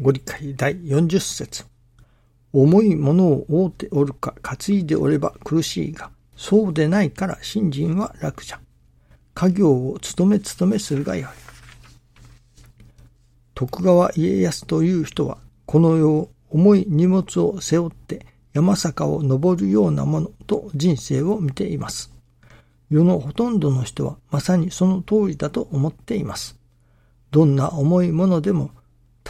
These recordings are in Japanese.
ご理解第40節重いものを覆っておるか担いでおれば苦しいが、そうでないから信心は楽じゃ。家業を務め務めするがよい。徳川家康という人は、この世を重い荷物を背負って山坂を登るようなものと人生を見ています。世のほとんどの人はまさにその通りだと思っています。どんな重いものでも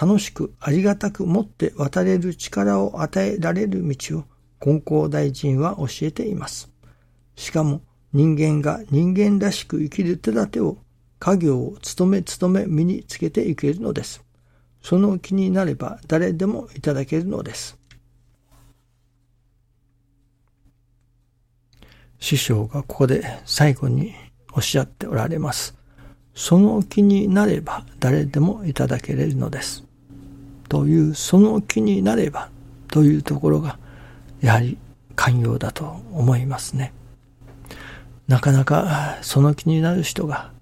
楽しくありがたく持って渡れる力を与えられる道を金光大臣は教えています。しかも人間が人間らしく生きる手立てを家業を務め務め身につけていけるのです。その気になれば誰でもいただけるのです。師匠がここで最後におっしゃっておられます。その気になれば誰でもいただけれるのです。というその気になればというところがやはり寛容だと思いますね。なかなかその気になる人が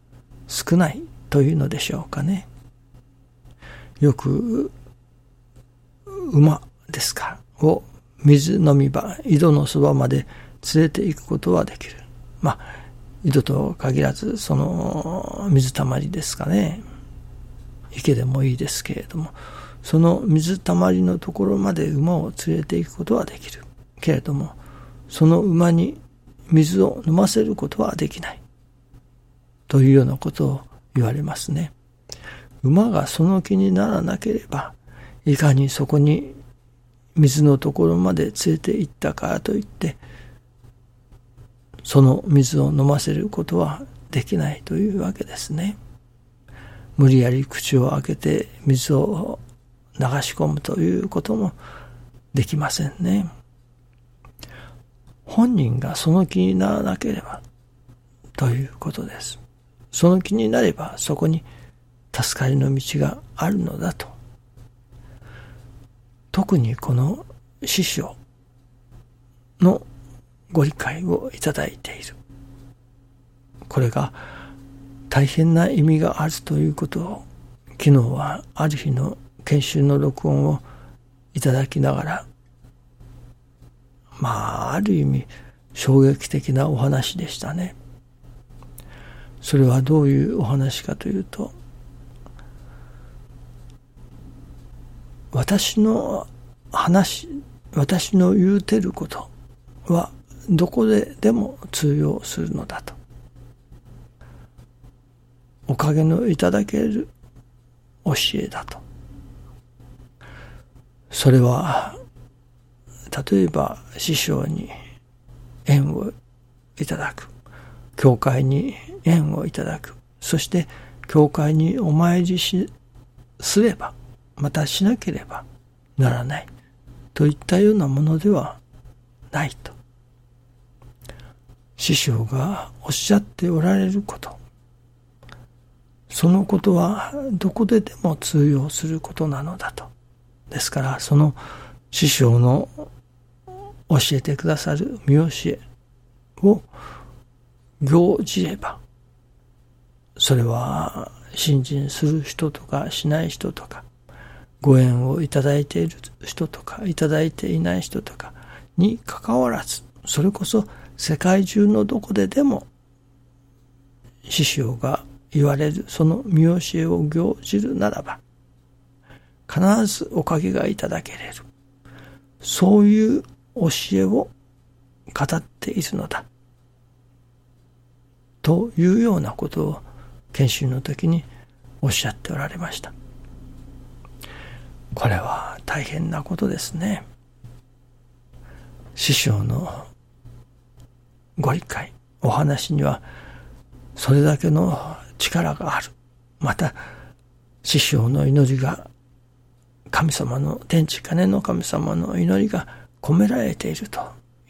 少ないというのでしょうかね。よく馬ですかを水飲み場、井戸のそばまで連れて行くことはできる。まあ、井戸と限らず、その水たまりですかね。池でもいいですけれども、その水たまりのところまで馬を連れて行くことはできる。けれども、その馬に水を飲ませることはできない。というようなことを言われますね。馬がその気にならなければ、いかにそこに水のところまで連れて行ったからといって、その水を飲ませることはできないというわけですね。無理やり口を開けて水を流し込むということもできませんね。本人がその気にならなければということです。その気になればそこに助かりの道があるのだと。特にこの師匠のご理解をいただいている。これが大変な意味があるということを昨日はある日の研修の録音をいただきながら、まあ、ある意味、衝撃的なお話でしたね。それはどういうお話かというと、私の話、私の言うてることはどこででも通用するのだと。おかげのいただける教えだと。それは、例えば師匠に縁をいただく。教会に縁をいただく。そして、教会にお参りし、すれば、またしなければならない。といったようなものではないと。師匠がおっしゃっておられること。そのことはどこででも通用することなのだと。ですから、その師匠の教えてくださる見教えを行じれば、それは信心する人とかしない人とか、ご縁をいただいている人とか、いただいていない人とかに関わらず、それこそ世界中のどこででも、師匠が言われるその見教えを行じるならば、必ずおかげがいただけれる。そういう教えを語っているのだ。というようなことを研修の時におっしゃっておられました。これは大変なことですね。師匠のご理解、お話にはそれだけの力がある。また、師匠の祈りが神様の天地金の神様の祈りが込められていると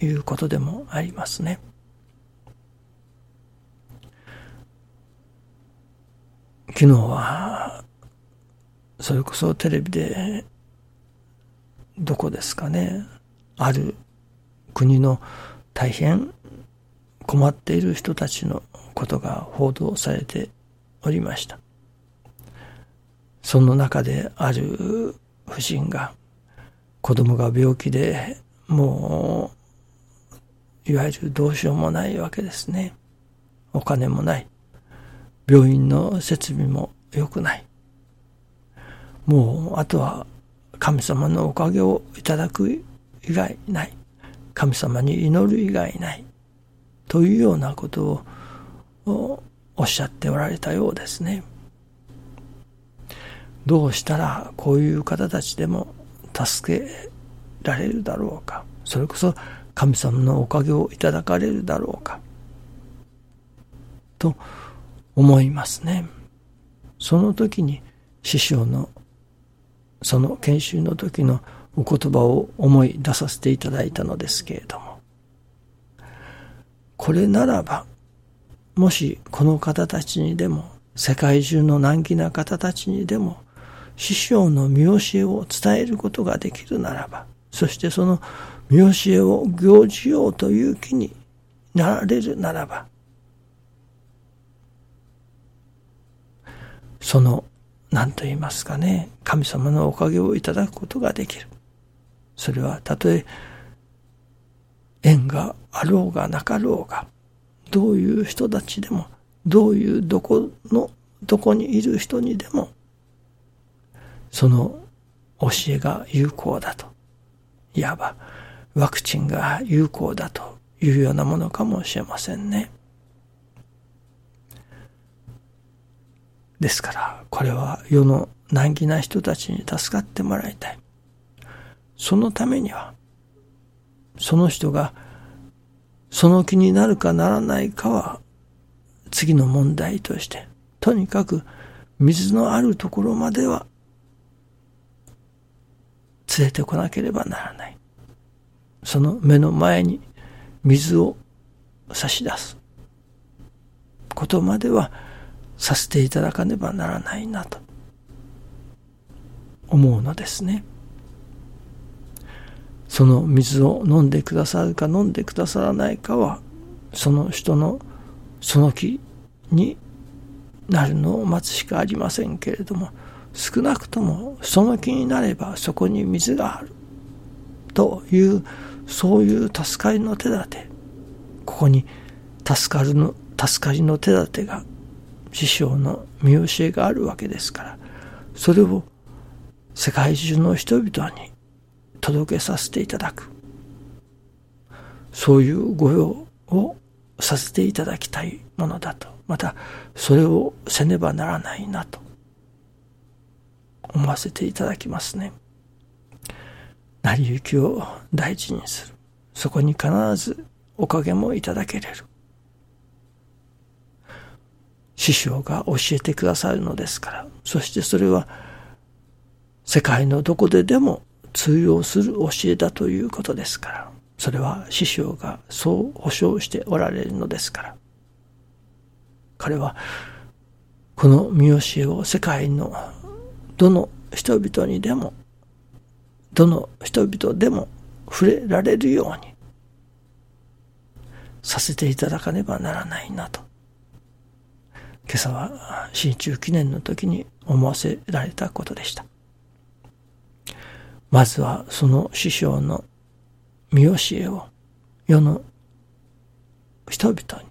いうことでもありますね。昨日はそれこそテレビでどこですかねある国の大変困っている人たちのことが報道されておりました。その中である夫人が子供が病気でもういわゆるどうしようもないわけですね。お金もない。病院の設備も良くない。もうあとは神様のおかげをいただく以外ない。神様に祈る以外ない。というようなことをおっしゃっておられたようですね。どうしたらこういう方たちでも助けられるだろうか。それこそ神様のおかげをいただかれるだろうか。と思いますね。その時に師匠のその研修の時のお言葉を思い出させていただいたのですけれども、これならば、もしこの方たちにでも、世界中の難儀な方たちにでも、師匠の見教えを伝えることができるならば、そしてその見教えを行じようという気になられるならば、その何と言いますかね、神様のおかげをいただくことができる。それはたとえ縁があろうがなかろうが、どういう人たちでも、どういうどこの、どこにいる人にでも、その教えが有効だと。いわば、ワクチンが有効だというようなものかもしれませんね。ですから、これは世の難儀な人たちに助かってもらいたい。そのためには、その人がその気になるかならないかは次の問題として、とにかく水のあるところまでは連れてこなければならない。その目の前に水を差し出すことまではさせていただかねばならないなと思うのですね。その水を飲んでくださるか飲んでくださらないかはその人のその気になるのを待つしかありませんけれども少なくともその気になればそこに水があるというそういう助かりの手立てここに助かるの助かりの手立てが師匠の見教えがあるわけですから、それを世界中の人々に届けさせていただく。そういう御用をさせていただきたいものだと。また、それをせねばならないなと思わせていただきますね。成り行きを大事にする。そこに必ずおかげもいただけれる。師匠が教えてくださるのですから、そしてそれは世界のどこででも通用する教えだということですから、それは師匠がそう保証しておられるのですから、彼はこの見教えを世界のどの人々にでも、どの人々でも触れられるようにさせていただかねばならないなと今朝は新中記念の時に思わせられたことでした。まずはその師匠の見教えを世の人々に、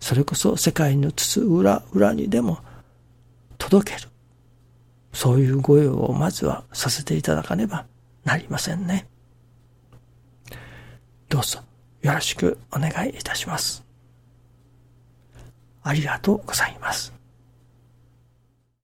それこそ世界の筒裏裏にでも届ける。そういうご用をまずはさせていただかねばなりませんね。どうぞよろしくお願いいたします。ありがとうございます。